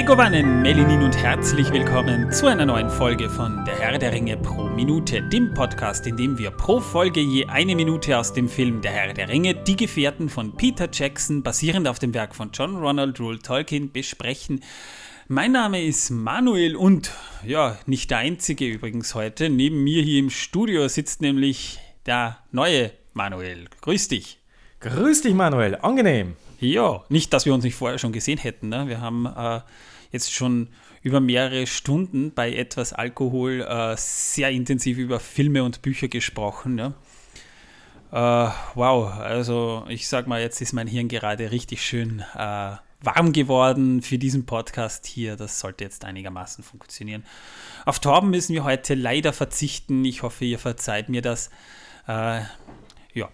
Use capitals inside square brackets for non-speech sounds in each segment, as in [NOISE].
Megovanen, Melinin und herzlich willkommen zu einer neuen Folge von Der Herr der Ringe pro Minute, dem Podcast, in dem wir pro Folge je eine Minute aus dem Film Der Herr der Ringe, Die Gefährten von Peter Jackson, basierend auf dem Werk von John Ronald Rule Tolkien, besprechen. Mein Name ist Manuel und ja, nicht der einzige übrigens heute. Neben mir hier im Studio sitzt nämlich der neue Manuel. Grüß dich. Grüß dich, Manuel. Angenehm. Ja, nicht, dass wir uns nicht vorher schon gesehen hätten. Ne? Wir haben äh, jetzt schon über mehrere Stunden bei etwas Alkohol äh, sehr intensiv über Filme und Bücher gesprochen. Ja? Äh, wow, also ich sag mal, jetzt ist mein Hirn gerade richtig schön äh, warm geworden für diesen Podcast hier. Das sollte jetzt einigermaßen funktionieren. Auf Torben müssen wir heute leider verzichten. Ich hoffe, ihr verzeiht mir das. Ja,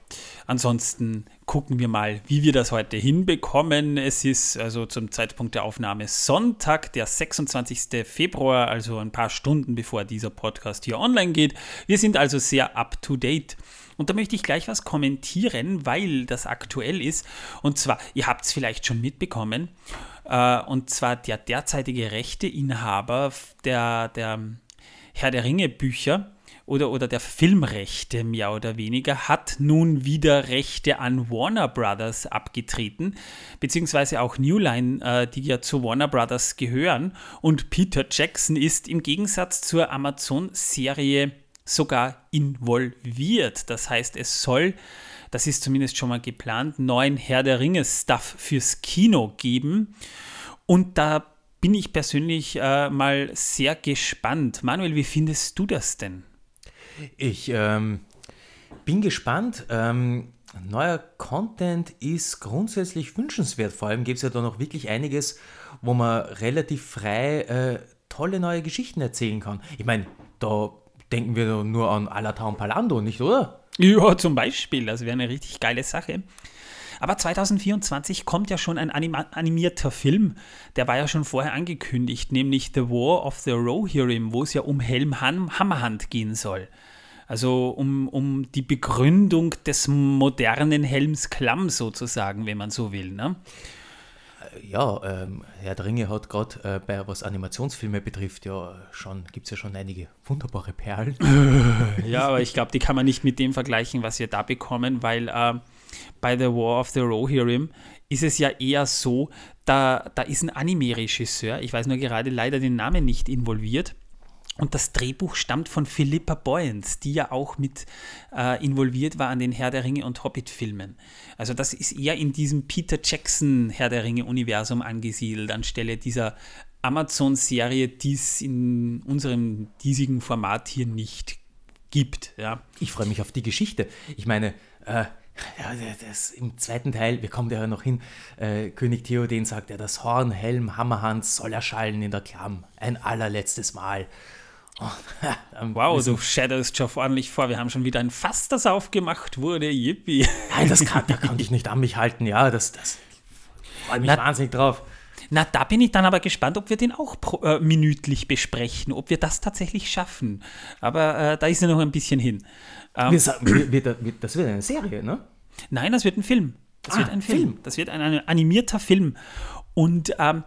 ansonsten gucken wir mal, wie wir das heute hinbekommen. Es ist also zum Zeitpunkt der Aufnahme Sonntag, der 26. Februar, also ein paar Stunden bevor dieser Podcast hier online geht. Wir sind also sehr up to date. Und da möchte ich gleich was kommentieren, weil das aktuell ist. Und zwar, ihr habt es vielleicht schon mitbekommen, äh, und zwar der derzeitige Rechteinhaber der, der Herr der Ringe Bücher oder, oder der Filmrechte mehr oder weniger hat nun wieder Rechte an Warner Brothers abgetreten, beziehungsweise auch New Line, äh, die ja zu Warner Brothers gehören. Und Peter Jackson ist im Gegensatz zur Amazon-Serie sogar involviert. Das heißt, es soll, das ist zumindest schon mal geplant, neuen Herr der Ringe-Stuff fürs Kino geben. Und da bin ich persönlich äh, mal sehr gespannt. Manuel, wie findest du das denn? Ich ähm, bin gespannt. Ähm, neuer Content ist grundsätzlich wünschenswert. Vor allem gibt es ja da noch wirklich einiges, wo man relativ frei äh, tolle neue Geschichten erzählen kann. Ich meine, da denken wir nur an Alata und Palando, nicht oder? Ja, zum Beispiel. Das wäre eine richtig geile Sache. Aber 2024 kommt ja schon ein animierter Film. Der war ja schon vorher angekündigt, nämlich The War of the Rohirrim, wo es ja um Helm Hammerhand gehen soll. Also um, um die Begründung des modernen Helms Klamm sozusagen, wenn man so will. Ne? Äh, ja, ähm, Herr Dringe hat gerade äh, bei was Animationsfilme betrifft, ja schon, gibt es ja schon einige wunderbare Perlen. [LAUGHS] ja, aber ich glaube, die kann man nicht mit dem vergleichen, was wir da bekommen, weil äh, bei The War of the Rohirrim ist es ja eher so, da, da ist ein Anime-Regisseur, ich weiß nur gerade leider den Namen nicht involviert, und das Drehbuch stammt von Philippa Boyens, die ja auch mit äh, involviert war an den Herr der Ringe und Hobbit-Filmen. Also das ist eher in diesem Peter Jackson Herr der Ringe-Universum angesiedelt, anstelle dieser Amazon-Serie, die es in unserem diesigen Format hier nicht gibt. Ja. Ich freue mich auf die Geschichte. Ich meine, äh, ja, das, im zweiten Teil, wir kommen ja noch hin, äh, König Theoden sagt ja, das Horn, Helm, Hammerhans soll erschallen in der Klamm. Ein allerletztes Mal. Wow, du shadowst schon ordentlich vor. Wir haben schon wieder ein Fass, das aufgemacht wurde. Yippie. Nein, das kann, da konnte ich nicht an mich halten. Ja, das, das freue mich Na, wahnsinnig drauf. Na, da bin ich dann aber gespannt, ob wir den auch pro, äh, minütlich besprechen, ob wir das tatsächlich schaffen. Aber äh, da ist ja noch ein bisschen hin. Ähm, wir, wir, wir, das wird eine Serie, ne? Nein, das wird ein Film. Das ah, wird ein Film. Film. Das wird ein, ein animierter Film. Und ähm,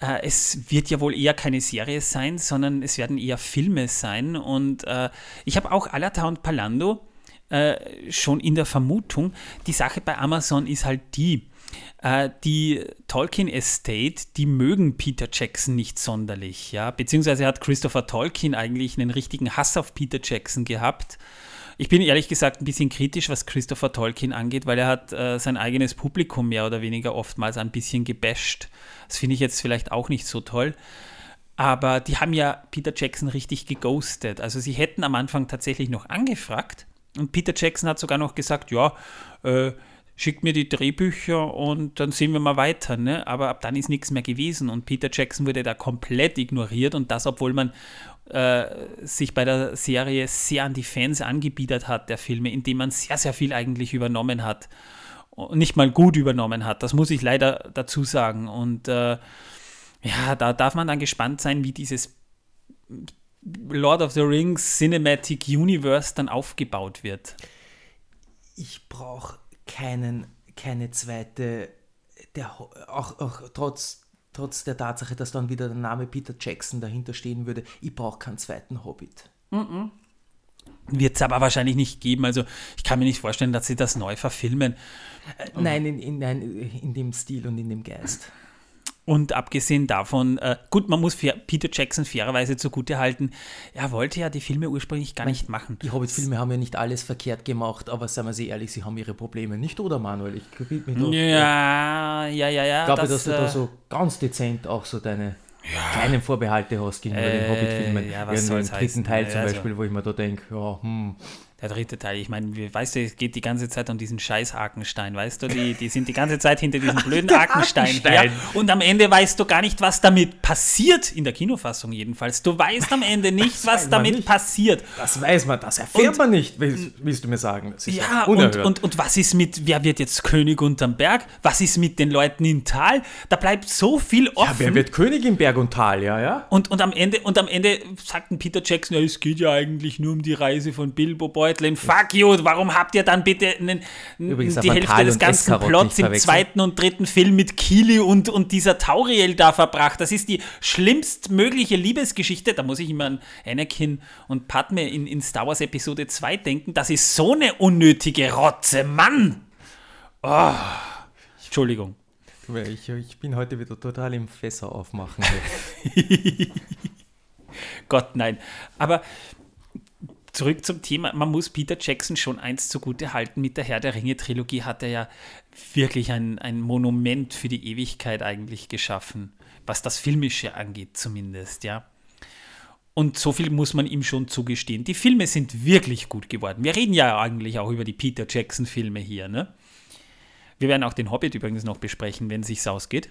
äh, es wird ja wohl eher keine Serie sein, sondern es werden eher Filme sein. Und äh, ich habe auch Alata und Palando äh, schon in der Vermutung. Die Sache bei Amazon ist halt die, äh, die Tolkien Estate, die mögen Peter Jackson nicht sonderlich, ja. Beziehungsweise hat Christopher Tolkien eigentlich einen richtigen Hass auf Peter Jackson gehabt. Ich bin ehrlich gesagt ein bisschen kritisch, was Christopher Tolkien angeht, weil er hat äh, sein eigenes Publikum mehr oder weniger oftmals ein bisschen gebasht. Das finde ich jetzt vielleicht auch nicht so toll. Aber die haben ja Peter Jackson richtig geghostet. Also sie hätten am Anfang tatsächlich noch angefragt und Peter Jackson hat sogar noch gesagt, ja, äh, schickt mir die Drehbücher und dann sehen wir mal weiter. Ne? Aber ab dann ist nichts mehr gewesen und Peter Jackson wurde da komplett ignoriert und das, obwohl man äh, sich bei der Serie sehr an die Fans angebietet hat, der Filme, indem man sehr, sehr viel eigentlich übernommen hat. Und nicht mal gut übernommen hat. Das muss ich leider dazu sagen. Und äh, ja, da darf man dann gespannt sein, wie dieses Lord of the Rings Cinematic Universe dann aufgebaut wird. Ich brauche keinen, keine zweite, der auch, auch trotz trotz der Tatsache, dass dann wieder der Name Peter Jackson dahinter stehen würde, ich brauche keinen zweiten Hobbit. Wird es aber wahrscheinlich nicht geben. Also ich kann mir nicht vorstellen, dass sie das neu verfilmen. Äh, nein, in, in, nein, in dem Stil und in dem Geist. Und abgesehen davon, äh, gut, man muss Peter Jackson fairerweise zugutehalten, er wollte ja die Filme ursprünglich gar nicht machen. Die Hobbit-Filme haben ja nicht alles verkehrt gemacht, aber seien wir sehr ehrlich, sie haben ihre Probleme. Nicht, oder Manuel? Ich krieg mich doch, Ja, ja, ja, ja. Ich glaube, das, dass du da äh, so ganz dezent auch so deine kleinen Vorbehalte hast gegenüber den Äh, Hobbit-Filmen. ja, was soll's dritten heißen? Teil Ja, zum also- Beispiel, wo ich mir da denke, ja, hm, Der dritte Teil, ich meine, weißt du, es geht die ganze Zeit um diesen scheiß Arkenstein, weißt du? Die, die sind die ganze Zeit hinter diesem [LAUGHS] blöden Arkenstein her. Arkenstein. Und am Ende weißt du gar nicht, was damit passiert, in der Kinofassung jedenfalls. Du weißt am Ende nicht, was damit nicht. passiert. das weiß man, das erfährt Und- man nicht, willst, willst du mir sagen. Ja, und, und, und was ist mit, wer wird jetzt König unterm Berg? Was ist mit den Leuten in Tal? Da bleibt so viel offen. ja, wer wird König im Berg und Tal, ja, ja? Und, und, am Ende, und am Ende sagt ein Peter Jackson, ja, es geht ja eigentlich nur um die Reise von Bilbo Beutlin. Fuck you, warum habt ihr dann bitte einen, Übrigens die Hälfte des ganzen Plots im zweiten und dritten Film mit Kili und, und dieser Tauriel da verbracht? Das ist die schlimmstmögliche Liebesgeschichte. Da muss ich immer an Anakin und Padme in, in Star Wars Episode 2 denken. Das ist so eine unnötige Rotze, Mann! Oh, Entschuldigung. Ich, ich bin heute wieder total im Fässer aufmachen. [LAUGHS] [LAUGHS] Gott, nein. Aber zurück zum Thema, man muss Peter Jackson schon eins zugute halten. Mit der Herr der Ringe-Trilogie hat er ja wirklich ein, ein Monument für die Ewigkeit eigentlich geschaffen, was das Filmische angeht zumindest, ja. Und so viel muss man ihm schon zugestehen. Die Filme sind wirklich gut geworden. Wir reden ja eigentlich auch über die Peter Jackson-Filme hier, ne? Wir werden auch den Hobbit übrigens noch besprechen, wenn es sich ausgeht.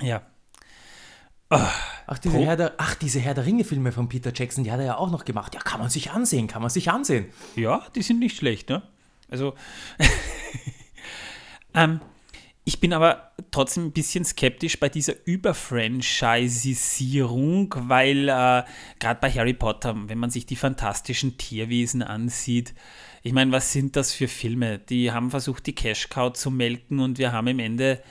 Ja. Ach, diese Herr der, ach, diese Herr der Ringe-Filme von Peter Jackson, die hat er ja auch noch gemacht. Ja, kann man sich ansehen, kann man sich ansehen. Ja, die sind nicht schlecht, ne? Also, [LAUGHS] ähm, ich bin aber trotzdem ein bisschen skeptisch bei dieser Überfranchisierung, weil äh, gerade bei Harry Potter, wenn man sich die fantastischen Tierwesen ansieht, ich meine, was sind das für Filme? Die haben versucht, die Cash Cow zu melken und wir haben im Ende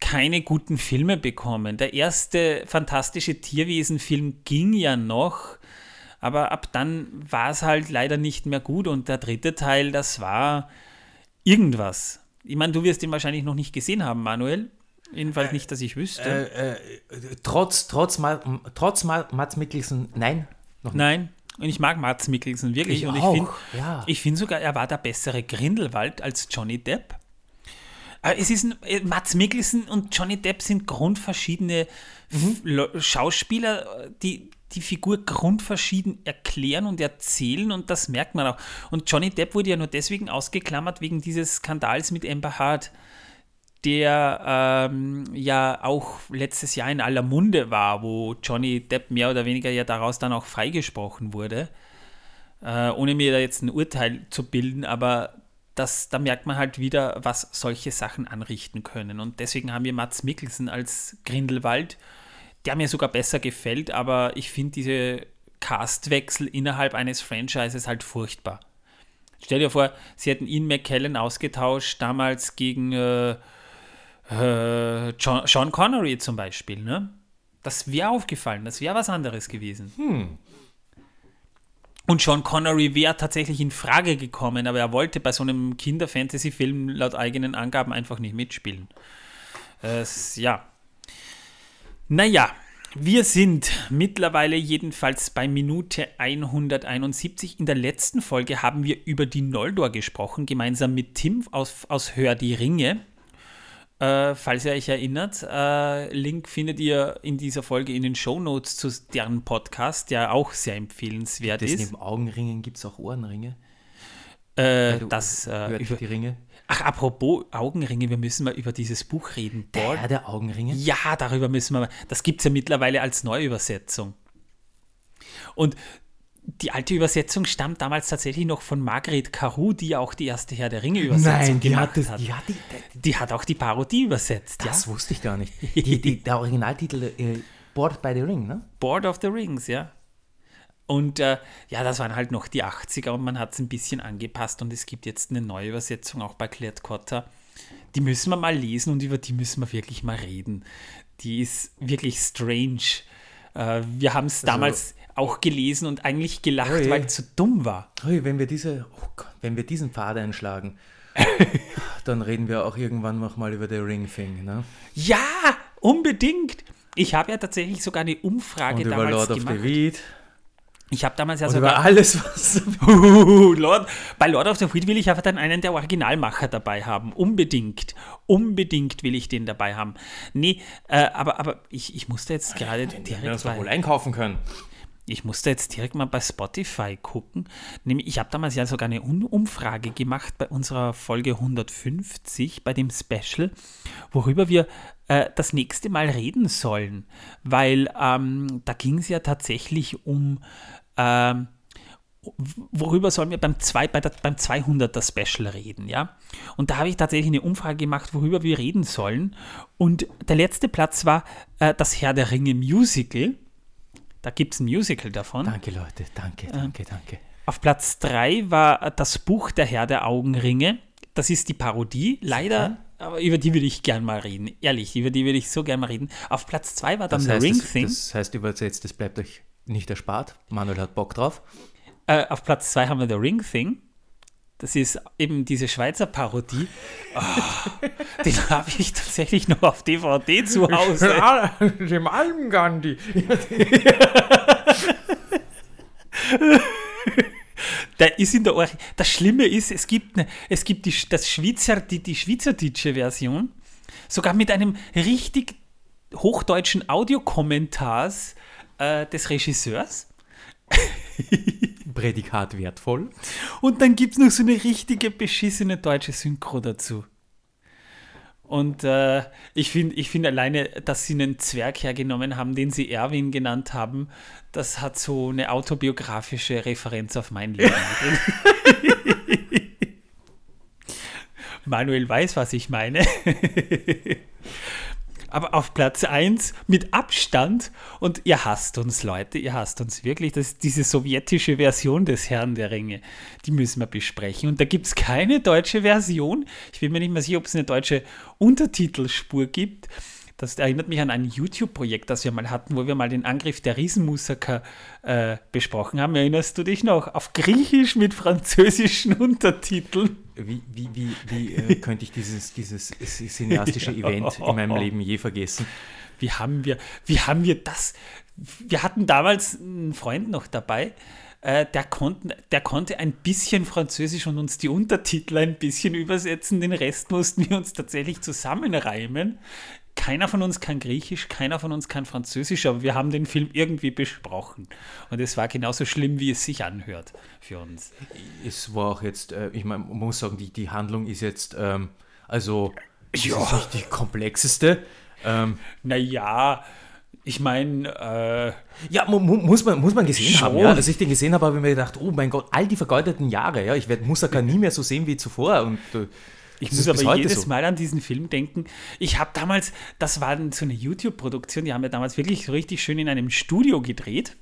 keine guten Filme bekommen. Der erste fantastische Tierwesen-Film ging ja noch, aber ab dann war es halt leider nicht mehr gut und der dritte Teil, das war irgendwas. Ich meine, du wirst ihn wahrscheinlich noch nicht gesehen haben, Manuel. Jedenfalls nicht, dass ich wüsste. Äh, äh, trotz, trotz, Ma, trotz Ma, Mats Mikkelsen, nein, noch nicht. Nein. Und ich mag Mats Mikkelsen wirklich. Ich und auch, ich finde ja. ich find sogar, er war der bessere Grindelwald als Johnny Depp. Es ist ein, äh, Mats Mikkelsen und Johnny Depp sind grundverschiedene Mhm. Schauspieler, die die Figur grundverschieden erklären und erzählen und das merkt man auch. Und Johnny Depp wurde ja nur deswegen ausgeklammert wegen dieses Skandals mit Amber Hart, der ähm, ja auch letztes Jahr in aller Munde war, wo Johnny Depp mehr oder weniger ja daraus dann auch freigesprochen wurde äh, ohne mir da jetzt ein Urteil zu bilden, aber das, da merkt man halt wieder, was solche Sachen anrichten können. Und deswegen haben wir Mats Mikkelsen als Grindelwald, der mir sogar besser gefällt, aber ich finde diese Castwechsel innerhalb eines Franchises halt furchtbar. Stell dir vor, sie hätten ihn McKellen ausgetauscht, damals gegen äh, äh, John, Sean Connery zum Beispiel. Ne? Das wäre aufgefallen, das wäre was anderes gewesen. Und Sean Connery wäre tatsächlich in Frage gekommen, aber er wollte bei so einem Kinder-Fantasy-Film laut eigenen Angaben einfach nicht mitspielen. Es, ja. Naja, wir sind mittlerweile jedenfalls bei Minute 171. In der letzten Folge haben wir über die Noldor gesprochen, gemeinsam mit Tim aus, aus Hör die Ringe. Äh, falls ihr euch erinnert, äh, Link findet ihr in dieser Folge in den Shownotes zu deren Podcast, der auch sehr empfehlenswert Das ist. neben Augenringen gibt es auch Ohrenringe. Äh, das, äh, über, die Ringe. ach, apropos Augenringe, wir müssen mal über dieses Buch reden. Der Herr der Augenringe? Ja, darüber müssen wir mal. Das gibt es ja mittlerweile als Neuübersetzung. Und die alte Übersetzung stammt damals tatsächlich noch von Margret Caru, die ja auch die erste Herr der Ringe-Übersetzung Nein, die gemacht hat, das, hat. die hat die, Die hat auch die Parodie übersetzt, das ja? wusste ich gar nicht. Die, die, der Originaltitel äh, Board by the Ring, ne? Board of the Rings, ja. Und äh, ja, das waren halt noch die 80er und man hat es ein bisschen angepasst und es gibt jetzt eine neue Übersetzung auch bei Claire Cotter. die müssen wir mal lesen und über die müssen wir wirklich mal reden. Die ist wirklich strange. Äh, wir haben es also, damals auch gelesen und eigentlich gelacht, oi, weil es zu dumm war. Oi, wenn wir diese, oh Gott, wenn wir diesen Pfad einschlagen, [LAUGHS] dann reden wir auch irgendwann noch mal über The Ring Thing, ne? Ja, unbedingt. Ich habe ja tatsächlich sogar eine Umfrage und damals über Lord gemacht. of the Weed. Ich habe damals ja und sogar. Über alles, was. [LAUGHS] Lord, bei Lord of the Weed will ich einfach dann einen der Originalmacher dabei haben. Unbedingt. Unbedingt will ich den dabei haben. Nee, äh, aber, aber ich, ich musste jetzt gerade direkt. Wir uns wohl einkaufen können. Ich musste jetzt direkt mal bei Spotify gucken. Nämlich, ich habe damals ja sogar eine Umfrage gemacht bei unserer Folge 150, bei dem Special, worüber wir äh, das nächste Mal reden sollen. Weil ähm, da ging es ja tatsächlich um ähm, worüber sollen wir beim, zwei, bei der, beim 200er Special reden, ja? Und da habe ich tatsächlich eine Umfrage gemacht, worüber wir reden sollen. Und der letzte Platz war äh, das Herr der Ringe Musical. Da gibt es ein Musical davon. Danke, Leute. Danke, danke, äh, danke. Auf Platz 3 war das Buch Der Herr der Augenringe. Das ist die Parodie. Leider aber über die würde ich gern mal reden. Ehrlich, über die würde ich so gern mal reden. Auf Platz 2 war dann das heißt, The Ring das, Thing. Das heißt übersetzt, das bleibt euch nicht erspart. Manuel hat Bock drauf. Äh, auf Platz 2 haben wir The Ring Thing. Das ist eben diese Schweizer Parodie. Oh, den habe ich tatsächlich noch auf DVD zu Hause. Dem Alm Gandhi. Ist in der Or Das Schlimme ist, es gibt, eine, es gibt die, das Schweizer, die, die schweizerdeutsche Version, sogar mit einem richtig hochdeutschen Audiokommentars äh, des Regisseurs. Prädikat wertvoll. Und dann gibt es noch so eine richtige beschissene deutsche Synchro dazu. Und äh, ich finde ich find alleine, dass sie einen Zwerg hergenommen haben, den sie Erwin genannt haben, das hat so eine autobiografische Referenz auf mein Leben. [LAUGHS] Manuel weiß, was ich meine. [LAUGHS] aber auf Platz 1 mit Abstand. Und ihr hasst uns, Leute, ihr hasst uns wirklich. Das ist diese sowjetische Version des Herrn der Ringe. Die müssen wir besprechen. Und da gibt es keine deutsche Version. Ich bin mir nicht mehr sicher, ob es eine deutsche Untertitelspur gibt. Das erinnert mich an ein YouTube-Projekt, das wir mal hatten, wo wir mal den Angriff der Riesenmusaker äh, besprochen haben. Erinnerst du dich noch? Auf Griechisch mit französischen [LAUGHS] Untertiteln. Wie, wie, wie, wie äh, könnte ich dieses, dieses cineastische [LAUGHS] Event in meinem Leben je vergessen? Wie haben wir, wie haben wir das? Wir hatten damals einen Freund noch dabei, äh, der, konnten, der konnte ein bisschen Französisch und uns die Untertitel ein bisschen übersetzen. Den Rest mussten wir uns tatsächlich zusammenreimen. Keiner von uns kann Griechisch, keiner von uns kann Französisch, aber wir haben den Film irgendwie besprochen. Und es war genauso schlimm, wie es sich anhört für uns. Es war auch jetzt, äh, ich meine, man muss sagen, die, die Handlung ist jetzt, ähm, also, ja. ist nicht die komplexeste. Ähm, naja, ich meine, äh, ja, mu muss, man, muss man gesehen schon. haben. Ja? Als ich den gesehen habe, habe ich mir gedacht, oh mein Gott, all die vergeudeten Jahre, ja, ich werde Musaka nie mehr so sehen wie zuvor. Und äh, ich muss aber jedes so. Mal an diesen Film denken. Ich habe damals, das war so eine YouTube-Produktion, die haben wir damals wirklich richtig schön in einem Studio gedreht.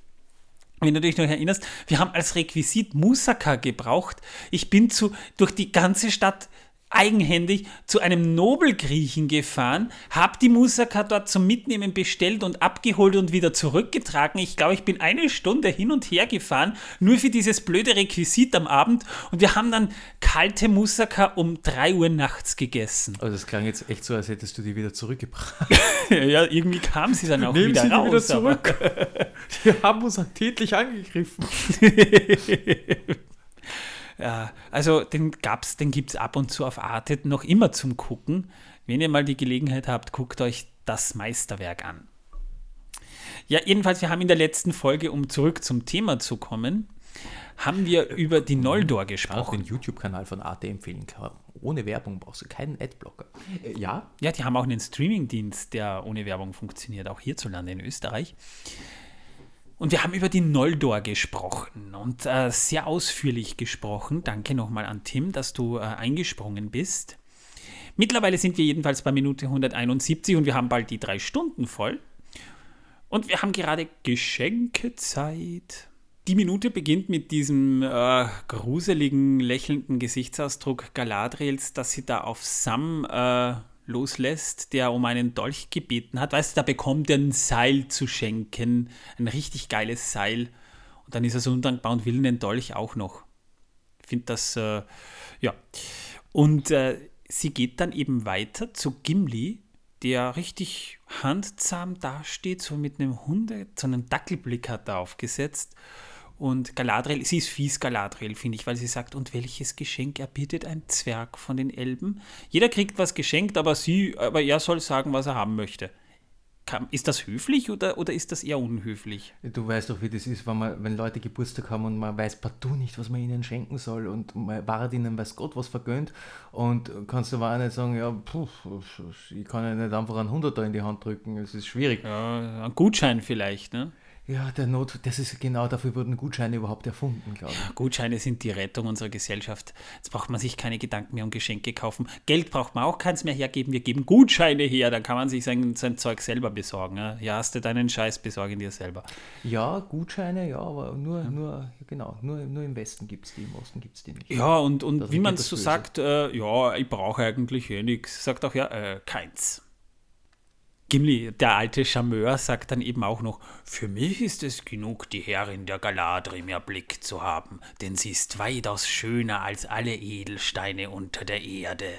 Wenn du dich noch erinnerst, wir haben als Requisit Musaka gebraucht. Ich bin zu, durch die ganze Stadt eigenhändig zu einem Nobelgriechen gefahren, habe die Musaka dort zum Mitnehmen bestellt und abgeholt und wieder zurückgetragen. Ich glaube, ich bin eine Stunde hin und her gefahren, nur für dieses blöde Requisit am Abend und wir haben dann kalte Musaka um 3 Uhr nachts gegessen. Also das klang jetzt echt so, als hättest du die wieder zurückgebracht. [LAUGHS] ja, irgendwie kam sie dann auch Nehmen wieder sie raus. Wieder zurück. [LAUGHS] Wir haben uns tätlich angegriffen. [LAUGHS] Ja, also den gab's, den gibt es ab und zu auf Arte noch immer zum Gucken. Wenn ihr mal die Gelegenheit habt, guckt euch das Meisterwerk an. Ja, jedenfalls, wir haben in der letzten Folge, um zurück zum Thema zu kommen, haben wir über die Noldor gesprochen. Auch den YouTube-Kanal von Arte empfehlen kann. Ohne Werbung brauchst du keinen Adblocker. Äh, ja? Ja, die haben auch einen Streaming-Dienst, der ohne Werbung funktioniert, auch hierzulande in Österreich. Und wir haben über die Noldor gesprochen und äh, sehr ausführlich gesprochen. Danke nochmal an Tim, dass du äh, eingesprungen bist. Mittlerweile sind wir jedenfalls bei Minute 171 und wir haben bald die drei Stunden voll. Und wir haben gerade Geschenkezeit. Die Minute beginnt mit diesem äh, gruseligen, lächelnden Gesichtsausdruck Galadriels, dass sie da auf Sam äh, loslässt, der um einen Dolch gebeten hat. Weißt du, da bekommt er ein Seil zu schenken, ein richtig geiles Seil. Und dann ist er so undankbar und will den Dolch auch noch. Ich finde das, äh, ja. Und äh, sie geht dann eben weiter zu Gimli, der richtig handzahm dasteht, so mit einem Hunde, so einem Dackelblick hat er aufgesetzt und Galadriel, sie ist fies Galadriel, finde ich, weil sie sagt, und welches Geschenk erbietet ein Zwerg von den Elben? Jeder kriegt was geschenkt, aber sie, aber er soll sagen, was er haben möchte. Ist das höflich oder, oder ist das eher unhöflich? Du weißt doch, wie das ist, wenn, man, wenn Leute Geburtstag haben und man weiß partout nicht, was man ihnen schenken soll und man war ihnen, weiß Gott, was vergönnt und kannst du aber auch nicht sagen, ja, puh, ich kann ja nicht einfach einen Hunderter in die Hand drücken, es ist schwierig. Ja, ein Gutschein vielleicht, ne? Ja, der Not, das ist genau dafür wurden Gutscheine überhaupt erfunden, glaube ich. Ja, Gutscheine sind die Rettung unserer Gesellschaft. Jetzt braucht man sich keine Gedanken mehr um Geschenke kaufen. Geld braucht man auch keins mehr hergeben. Wir geben Gutscheine her, dann kann man sich sein, sein Zeug selber besorgen. Ja, hier hast du deinen Scheiß, besorgen dir selber. Ja, Gutscheine, ja, aber nur, ja. nur genau, nur, nur im Westen gibt es die, im Osten gibt es die nicht. Ja, und, und wie man es so sagt, äh, ja, ich brauche eigentlich eh nichts. Sagt auch ja, äh, keins. Gimli, der alte Charmeur, sagt dann eben auch noch, für mich ist es genug, die Herrin der Galadrim erblickt zu haben, denn sie ist weitaus schöner als alle Edelsteine unter der Erde.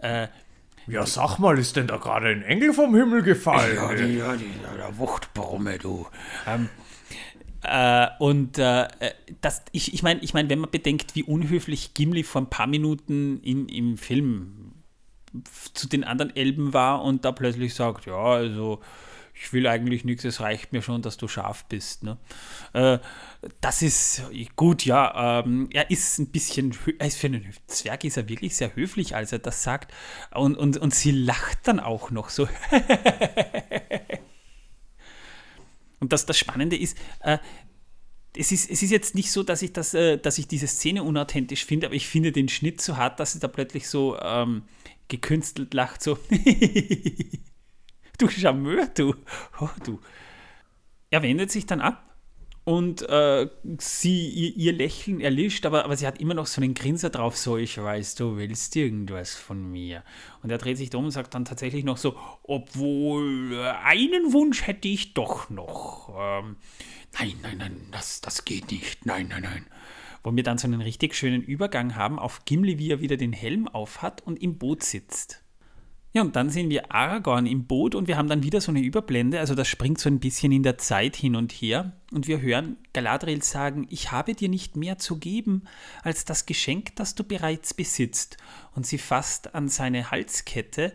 Äh, ja, sag mal, ist denn da gerade ein Engel vom Himmel gefallen? Ja, die, ja, die, der Wuchtbrumme, du. Ähm, äh, und äh, das, ich, ich meine, ich mein, wenn man bedenkt, wie unhöflich Gimli vor ein paar Minuten in, im Film zu den anderen Elben war und da plötzlich sagt, ja, also ich will eigentlich nichts, es reicht mir schon, dass du scharf bist. Ne? Äh, das ist gut, ja. Ähm, er ist ein bisschen, er ist für einen Zwerg ist er wirklich sehr höflich, als er das sagt. Und, und, und sie lacht dann auch noch so. [LAUGHS] und das, das Spannende ist, äh, es ist, es ist jetzt nicht so, dass ich, das, äh, dass ich diese Szene unauthentisch finde, aber ich finde den Schnitt so hart, dass sie da plötzlich so ähm, gekünstelt lacht, so. [LAUGHS] du Charmeur, du. Oh, du. Er wendet sich dann ab und äh, sie, ihr, ihr, Lächeln erlischt, aber, aber sie hat immer noch so einen Grinser drauf, so, ich weiß, du willst irgendwas von mir. Und er dreht sich um und sagt dann tatsächlich noch so, obwohl äh, einen Wunsch hätte ich doch noch. Ähm, nein, nein, nein, das, das geht nicht, nein, nein, nein wo wir dann so einen richtig schönen Übergang haben auf Gimli, wie er wieder den Helm aufhat und im Boot sitzt. Ja, und dann sehen wir Aragorn im Boot und wir haben dann wieder so eine Überblende, also das springt so ein bisschen in der Zeit hin und her und wir hören Galadriel sagen, ich habe dir nicht mehr zu geben als das Geschenk, das du bereits besitzt. Und sie fasst an seine Halskette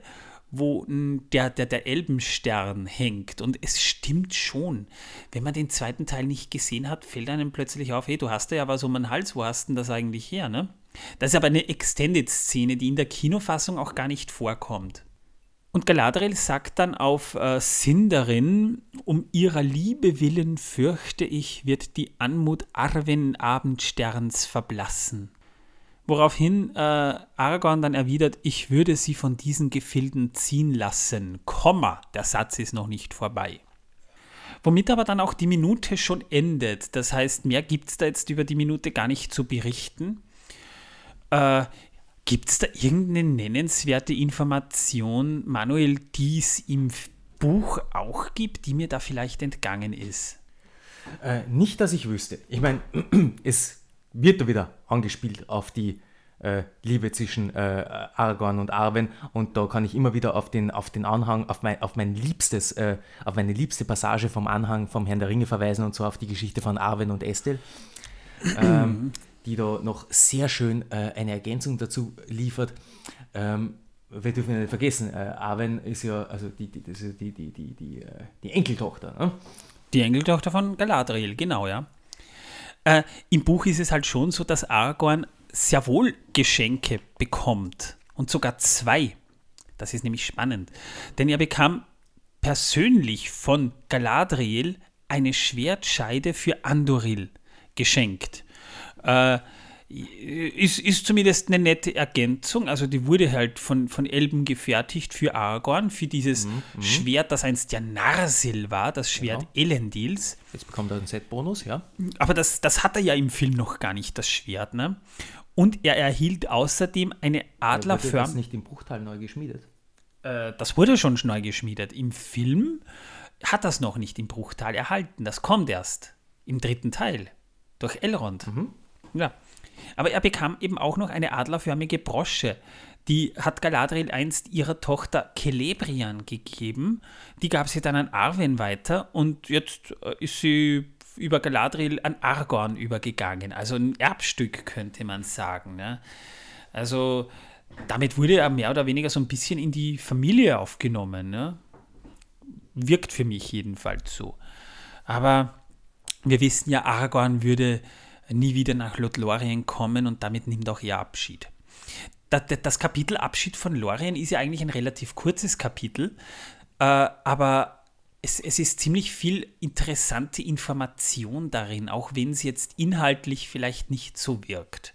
wo der, der, der Elbenstern hängt. Und es stimmt schon. Wenn man den zweiten Teil nicht gesehen hat, fällt einem plötzlich auf, hey, du hast ja was um den Hals, wo hast denn das eigentlich her, ne? Das ist aber eine Extended-Szene, die in der Kinofassung auch gar nicht vorkommt. Und Galadriel sagt dann auf äh, Sindarin, um ihrer Liebe willen fürchte ich, wird die Anmut Arwen Abendsterns verblassen. Woraufhin äh, Aragorn dann erwidert, ich würde sie von diesen Gefilden ziehen lassen, Komma, der Satz ist noch nicht vorbei. Womit aber dann auch die Minute schon endet. Das heißt, mehr gibt es da jetzt über die Minute gar nicht zu berichten. Äh, gibt es da irgendeine nennenswerte Information, Manuel, die es im Buch auch gibt, die mir da vielleicht entgangen ist? Äh, nicht, dass ich wüsste. Ich meine, [CLEARS THROAT] es wird da wieder angespielt auf die äh, Liebe zwischen äh, Aragorn und Arwen und da kann ich immer wieder auf den, auf den Anhang, auf mein, auf mein liebstes, äh, auf meine liebste Passage vom Anhang vom Herrn der Ringe verweisen und zwar auf die Geschichte von Arwen und Estel, [CLEARS THROAT] ähm, die da noch sehr schön äh, eine Ergänzung dazu liefert. Ähm, wir dürfen nicht vergessen, äh, Arwen ist ja also die, die, die, die, die, die, äh, die Enkeltochter. Ne? Die Enkeltochter von Galadriel, genau, ja. Äh, Im Buch ist es halt schon so, dass Aragorn sehr wohl Geschenke bekommt. Und sogar zwei. Das ist nämlich spannend. Denn er bekam persönlich von Galadriel eine Schwertscheide für Andoril geschenkt. Äh, ist, ist zumindest eine nette Ergänzung. Also die wurde halt von, von Elben gefertigt für Aragorn, für dieses mhm, mhm. Schwert, das einst ja Narsil war, das Schwert genau. Elendils. Jetzt bekommt er einen Set-Bonus, ja. Aber das, das hat er ja im Film noch gar nicht, das Schwert. Ne? Und er erhielt außerdem eine Adlerförm... Das nicht im Bruchtal neu geschmiedet? Äh, das wurde schon neu geschmiedet. Im Film hat das noch nicht im Bruchtal erhalten. Das kommt erst im dritten Teil durch Elrond. Mhm. Ja. Aber er bekam eben auch noch eine adlerförmige Brosche. Die hat Galadriel einst ihrer Tochter Celebrian gegeben. Die gab sie dann an Arwen weiter und jetzt äh, ist sie über Galadriel an Argorn übergegangen. Also ein Erbstück könnte man sagen. Ne? Also damit wurde er mehr oder weniger so ein bisschen in die Familie aufgenommen. Ne? Wirkt für mich jedenfalls so. Aber wir wissen ja, Aragorn würde nie wieder nach Lothlorien kommen und damit nimmt auch ihr Abschied. Das Kapitel Abschied von Lorien ist ja eigentlich ein relativ kurzes Kapitel, äh, aber es, es, ist ziemlich viel interessante Information darin, auch wenn es jetzt inhaltlich vielleicht nicht so wirkt.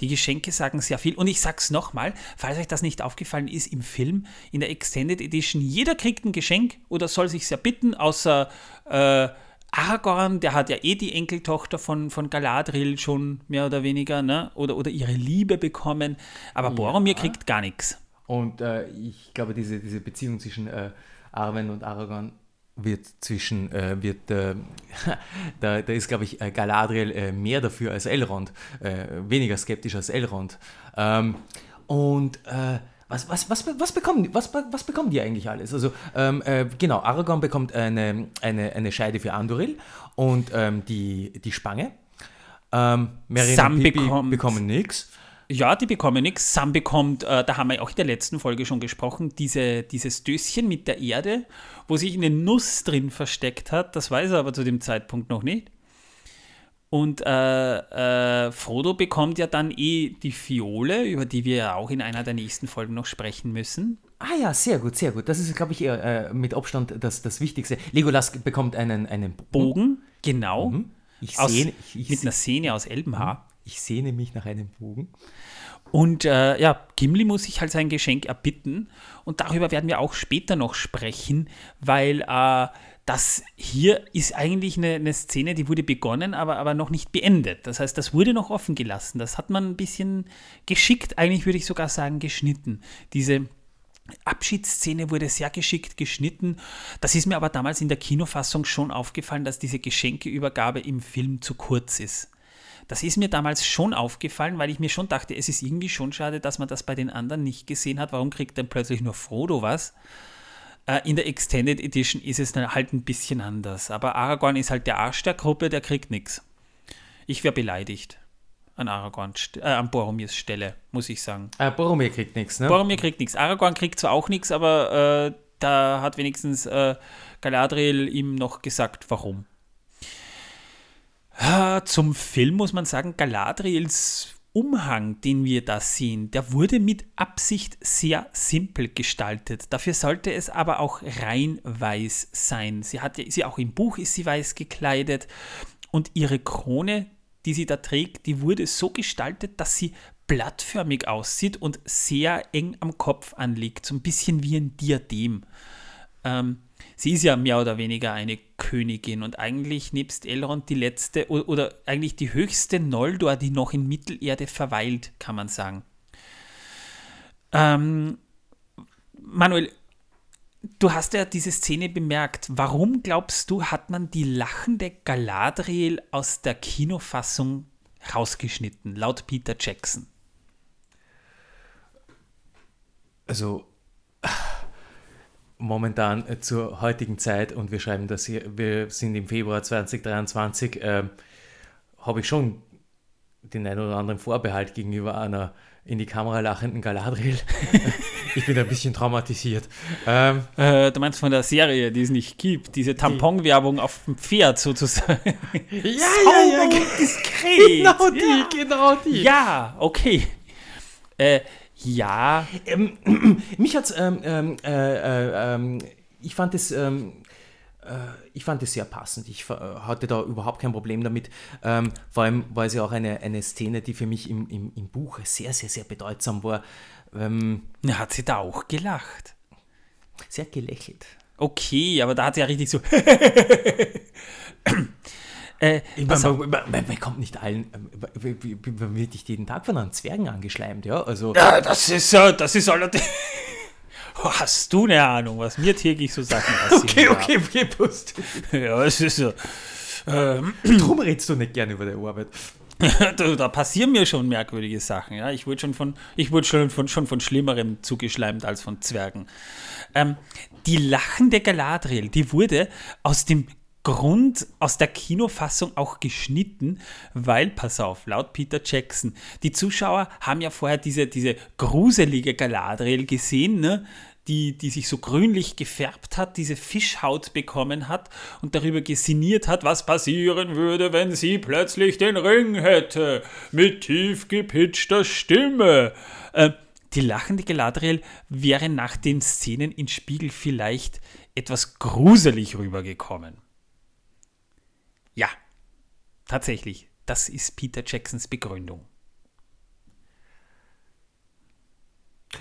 Die Geschenke sagen sehr viel. Und ich sag's nochmal, falls euch das nicht aufgefallen ist, im Film, in der Extended Edition, jeder kriegt ein Geschenk oder soll sich sehr bitten, außer äh, Aragorn, der hat ja eh die Enkeltochter von, von Galadriel schon mehr oder weniger, ne? oder, oder ihre Liebe bekommen, aber ja. Boromir kriegt gar nichts. Und äh, ich glaube, diese, diese Beziehung zwischen äh, Arwen und Aragorn wird zwischen, äh, wird, äh, [LAUGHS] da, da ist, glaube ich, äh, Galadriel äh, mehr dafür als Elrond, weniger skeptisch als Elrond. Ähm, und was, was, was, was, bekommen, was, was bekommen die eigentlich alles? Also, ähm, äh, genau, Aragorn bekommt eine, eine, eine Scheide für Andoril und ähm, die, die Spange. Ähm, Sam und Pippi bekommt, bekommen nichts. Ja, die bekommen nichts. Sam bekommt, äh, da haben wir auch in der letzten Folge schon gesprochen, diese, dieses Döschen mit der Erde, wo sich eine Nuss drin versteckt hat. Das weiß er aber zu dem Zeitpunkt noch nicht. Und äh, äh, Frodo bekommt ja dann eh die Fiole, über die wir ja auch in einer der nächsten Folgen noch sprechen müssen. Ah ja, sehr gut, sehr gut. Das ist, glaube ich, eher, äh, mit Abstand das, das Wichtigste. Legolas bekommt einen, einen Bogen. Bogen genau. Mhm. Ich aus, sehne, ich, mit einer Szene aus Elbenhaar. Mhm. Ich sehne mich nach einem Bogen. Und äh, ja, Gimli muss sich halt sein Geschenk erbitten. Und darüber werden wir auch später noch sprechen, weil äh, das hier ist eigentlich eine, eine, Szene, die wurde begonnen, aber, aber noch nicht beendet. Das heißt, das wurde noch offen gelassen. Das hat man ein bisschen geschickt, eigentlich würde ich sogar sagen, geschnitten. Diese Abschiedsszene wurde sehr geschickt geschnitten. Das ist mir aber damals in der Kinofassung schon aufgefallen, dass diese Geschenkeübergabe im Film zu kurz ist. Das ist mir damals schon aufgefallen, weil ich mir schon dachte, es ist irgendwie schon schade, dass man das bei den anderen nicht gesehen hat. Warum kriegt dann plötzlich nur Frodo was? Äh, in der Extended Edition ist es dann halt ein bisschen anders. Aber Aragorn ist halt der Arsch der Gruppe, der kriegt nichts. Ich wäre beleidigt an Aragorn, äh, an Boromirs Stelle, muss ich sagen. Äh, Boromir kriegt nichts, ne? Boromir kriegt nichts. Aragorn kriegt zwar auch nichts, aber äh, da hat wenigstens äh, Galadriel ihm noch gesagt, warum. Äh, zum Film muss man sagen, Galadriels Umhang, den wir da sehen, der wurde mit Absicht sehr simpel gestaltet. Dafür sollte es aber auch rein weiß sein. Sie hat ja, sie auch im Buch ist sie weiß gekleidet und ihre Krone, die sie da trägt, die wurde so gestaltet, dass sie blattförmig aussieht und sehr eng am Kopf anliegt, so ein bisschen wie ein Diadem. Ähm, sie ist ja mehr oder weniger eine Königin und eigentlich nebst Elrond die letzte oder, eigentlich die höchste Noldor, die noch in Mittelerde verweilt, kann man sagen. Ähm, Manuel, du hast ja diese Szene bemerkt. Warum glaubst du, hat man die lachende Galadriel aus der Kinofassung rausgeschnitten, laut Peter Jackson? Also momentan äh, zur heutigen Zeit und wir schreiben das hier, wir sind im Februar 2023, äh, habe ich schon den einen oder anderen Vorbehalt gegenüber einer in die Kamera lachenden Galadriel. [LAUGHS] ich bin ein bisschen traumatisiert. Ähm, äh, du meinst von der Serie, die es nicht gibt, diese Tamponwerbung auf dem Pferd sozusagen. [LAUGHS] ja, ja, ja, diskret. Genau die, ja. genau die. Ja, okay. Äh, ja. Ähm, [CLEARS THROAT] mich hat's, ähm, ähm, äh, äh, ähm, ich fand es, ähm, ich fand es sehr passend. Ich hatte da überhaupt kein Problem damit. Ähm, vor allem war es ja auch eine, eine Szene, die für mich im, im, im Buch sehr, sehr, sehr bedeutsam war. Ähm, hat sie da auch gelacht? Sie hat gelächelt. Okay, aber da hat sie ja richtig so. [LAUGHS] [CLEARS THROAT] Äh, ich meine, man, man, man, kommt nicht allen, man wird nicht jeden Tag von einem Zwergen angeschleimt, ja? Also, ja, das ist, das ist allerdings. [LAUGHS] Hast du eine Ahnung, was mir täglich so Sachen [LAUGHS] passieren? Okay, okay, okay, passt. Ja, es ist so. Ähm, [CLEARS THROAT] Drum redest du nicht gerne über deine Arbeit. [LAUGHS] da, da, passieren mir schon merkwürdige Sachen. Ja? Ich wurde schon von, ich wurde schon von, schon von Schlimmerem zugeschleimt als von Zwergen. Ähm, die lachende Galadriel, die wurde aus dem Grund aus der Kinofassung auch geschnitten, weil, pass auf, laut Peter Jackson, die Zuschauer haben ja vorher diese, diese gruselige Galadriel gesehen, ne? die, die sich so grünlich gefärbt hat, diese Fischhaut bekommen hat und darüber gesiniert hat, was passieren würde, wenn sie plötzlich den Ring hätte, mit tief gepitchter Stimme. Äh, die lachende Galadriel wäre nach den Szenen in Spiegel vielleicht etwas gruselig rübergekommen. Ja, tatsächlich, das ist Peter Jacksons Begründung.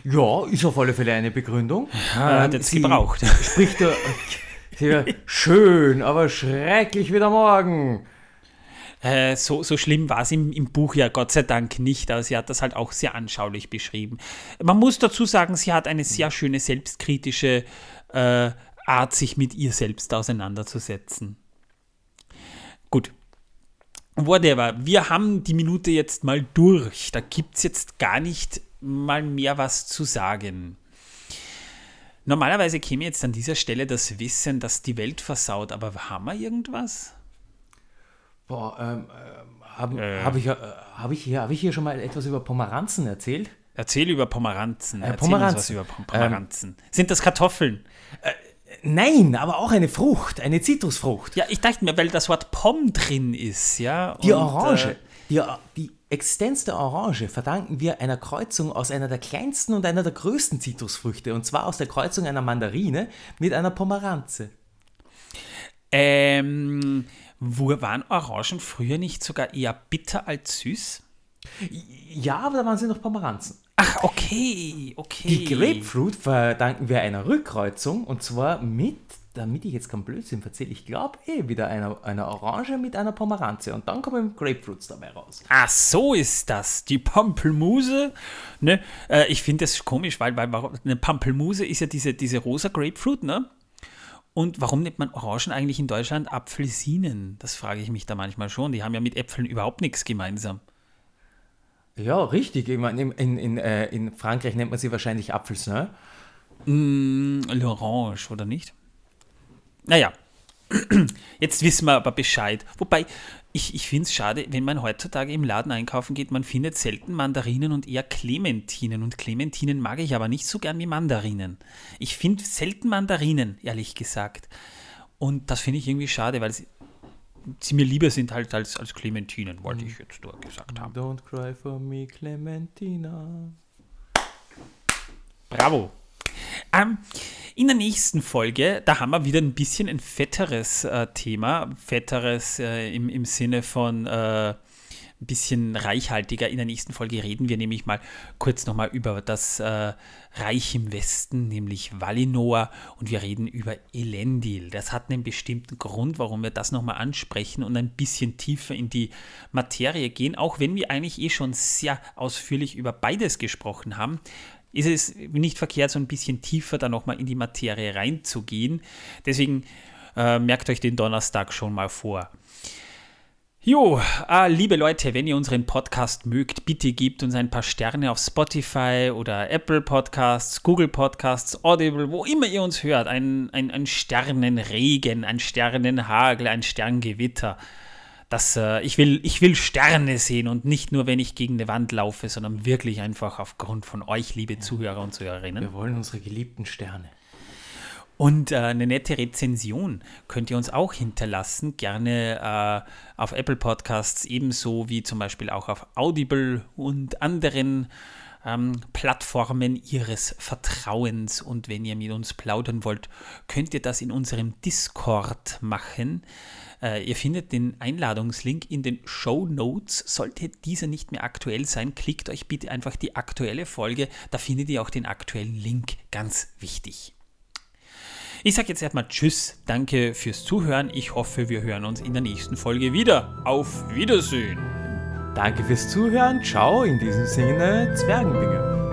Ja, ist auf alle Fälle eine Begründung. Ja, ähm, jetzt gebraucht. Spricht [LAUGHS] er schön, aber schrecklich wie der Morgen. Äh, so, so schlimm war es im, im Buch ja Gott sei Dank nicht, aber sie hat das halt auch sehr anschaulich beschrieben. Man muss dazu sagen, sie hat eine sehr schöne selbstkritische äh, Art, sich mit ihr selbst auseinanderzusetzen. Whatever. Wir haben die Minute jetzt mal durch. Da gibt es jetzt gar nicht mal mehr was zu sagen. Normalerweise käme jetzt an dieser Stelle das Wissen, dass die Welt versaut, aber haben wir irgendwas? Boah, ähm, äh, habe äh. hab ich, äh, hab ich, hab ich hier schon mal etwas über Pomeranzen erzählt? Erzähl über Pomeranzen. Äh, Pomeranzen. was über Pomeranzen. Ähm, Sind das Kartoffeln? Äh, Nein, aber auch eine Frucht, eine Zitrusfrucht. Ja, ich dachte mir, weil das Wort Pom drin ist, ja. Die Orange, äh, die, die Existenz der Orange verdanken wir einer Kreuzung aus einer der kleinsten und einer der größten Zitrusfrüchte, und zwar aus der Kreuzung einer Mandarine mit einer Pomeranze. Ähm, wo waren Orangen früher nicht sogar eher bitter als süß? Ja, aber da waren sie noch Pomeranzen. Ach, okay, okay. Die Grapefruit verdanken wir einer Rückkreuzung und zwar mit, damit ich jetzt kein Blödsinn erzähle, ich glaube eh wieder einer, einer Orange mit einer Pomeranze und dann kommen Grapefruits dabei raus. Ach, so ist das. Die Pampelmuse. Ne? Äh, ich finde das komisch, weil, weil eine Pampelmuse ist ja diese, diese rosa Grapefruit, ne? Und warum nennt man Orangen eigentlich in Deutschland Apfelsinen? Das frage ich mich da manchmal schon. Die haben ja mit Äpfeln überhaupt nichts gemeinsam. Ja, richtig. In, in, in, äh, in Frankreich nennt man sie wahrscheinlich Apfelsine. Mm, L'Orange, oder nicht? Naja, [CLEARS THROAT] jetzt wissen wir aber Bescheid. Wobei, ich, ich finde es schade, wenn man heutzutage im Laden einkaufen geht, man findet selten Mandarinen und eher Clementinen. Und Clementinen mag ich aber nicht so gern wie Mandarinen. Ich finde selten Mandarinen, ehrlich gesagt. Und das finde ich irgendwie schade, weil sie, mir lieber sind halt als, als Clementinen, wollte ich jetzt nur gesagt haben. Don't cry for me, Clementina. Bravo. Ähm, in der nächsten Folge, da haben wir wieder ein bisschen ein fetteres äh, Thema. Fetteres äh, im, im Sinne von äh, ein bisschen reichhaltiger. In der nächsten Folge reden wir nämlich mal kurz nochmal über das äh, Reich im Westen, nämlich Valinor, und wir reden über Elendil. Das hat einen bestimmten Grund, warum wir das nochmal ansprechen und ein bisschen tiefer in die Materie gehen, auch wenn wir eigentlich eh schon sehr ausführlich über beides gesprochen haben ist es nicht verkehrt, so ein bisschen tiefer da nochmal in die Materie reinzugehen. Deswegen äh, merkt euch den Donnerstag schon mal vor. Jo, äh, liebe Leute, wenn ihr unseren Podcast mögt, bitte gebt uns ein paar Sterne auf Spotify oder Apple Podcasts, Google Podcasts, Audible, wo immer ihr uns hört. Ein, ein, ein Sternenregen, ein Sternenhagel, ein Sterngewitter. Das, äh, ich, will, ich will Sterne sehen und nicht nur, wenn ich gegen eine Wand laufe, sondern wirklich einfach aufgrund von euch, liebe Zuhörer und Zuhörerinnen. Wir wollen unsere geliebten Sterne. Und äh, eine nette Rezension könnt ihr uns auch hinterlassen, gerne äh, auf Apple Podcasts, ebenso wie zum Beispiel auch auf Audible und anderen ähm, Plattformen Ihres Vertrauens. Und wenn ihr mit uns plaudern wollt, könnt ihr das in unserem Discord machen. Äh, ihr findet den Einladungslink in den Show Notes. Sollte dieser nicht mehr aktuell sein, klickt euch bitte einfach die aktuelle Folge. Da findet ihr auch den aktuellen Link. Ganz wichtig. Ich sage jetzt erstmal Tschüss, danke fürs Zuhören. Ich hoffe, wir hören uns in der nächsten Folge wieder. Auf Wiedersehen. Danke fürs Zuhören. Ciao, in diesem Sinne, Zwergenbinge.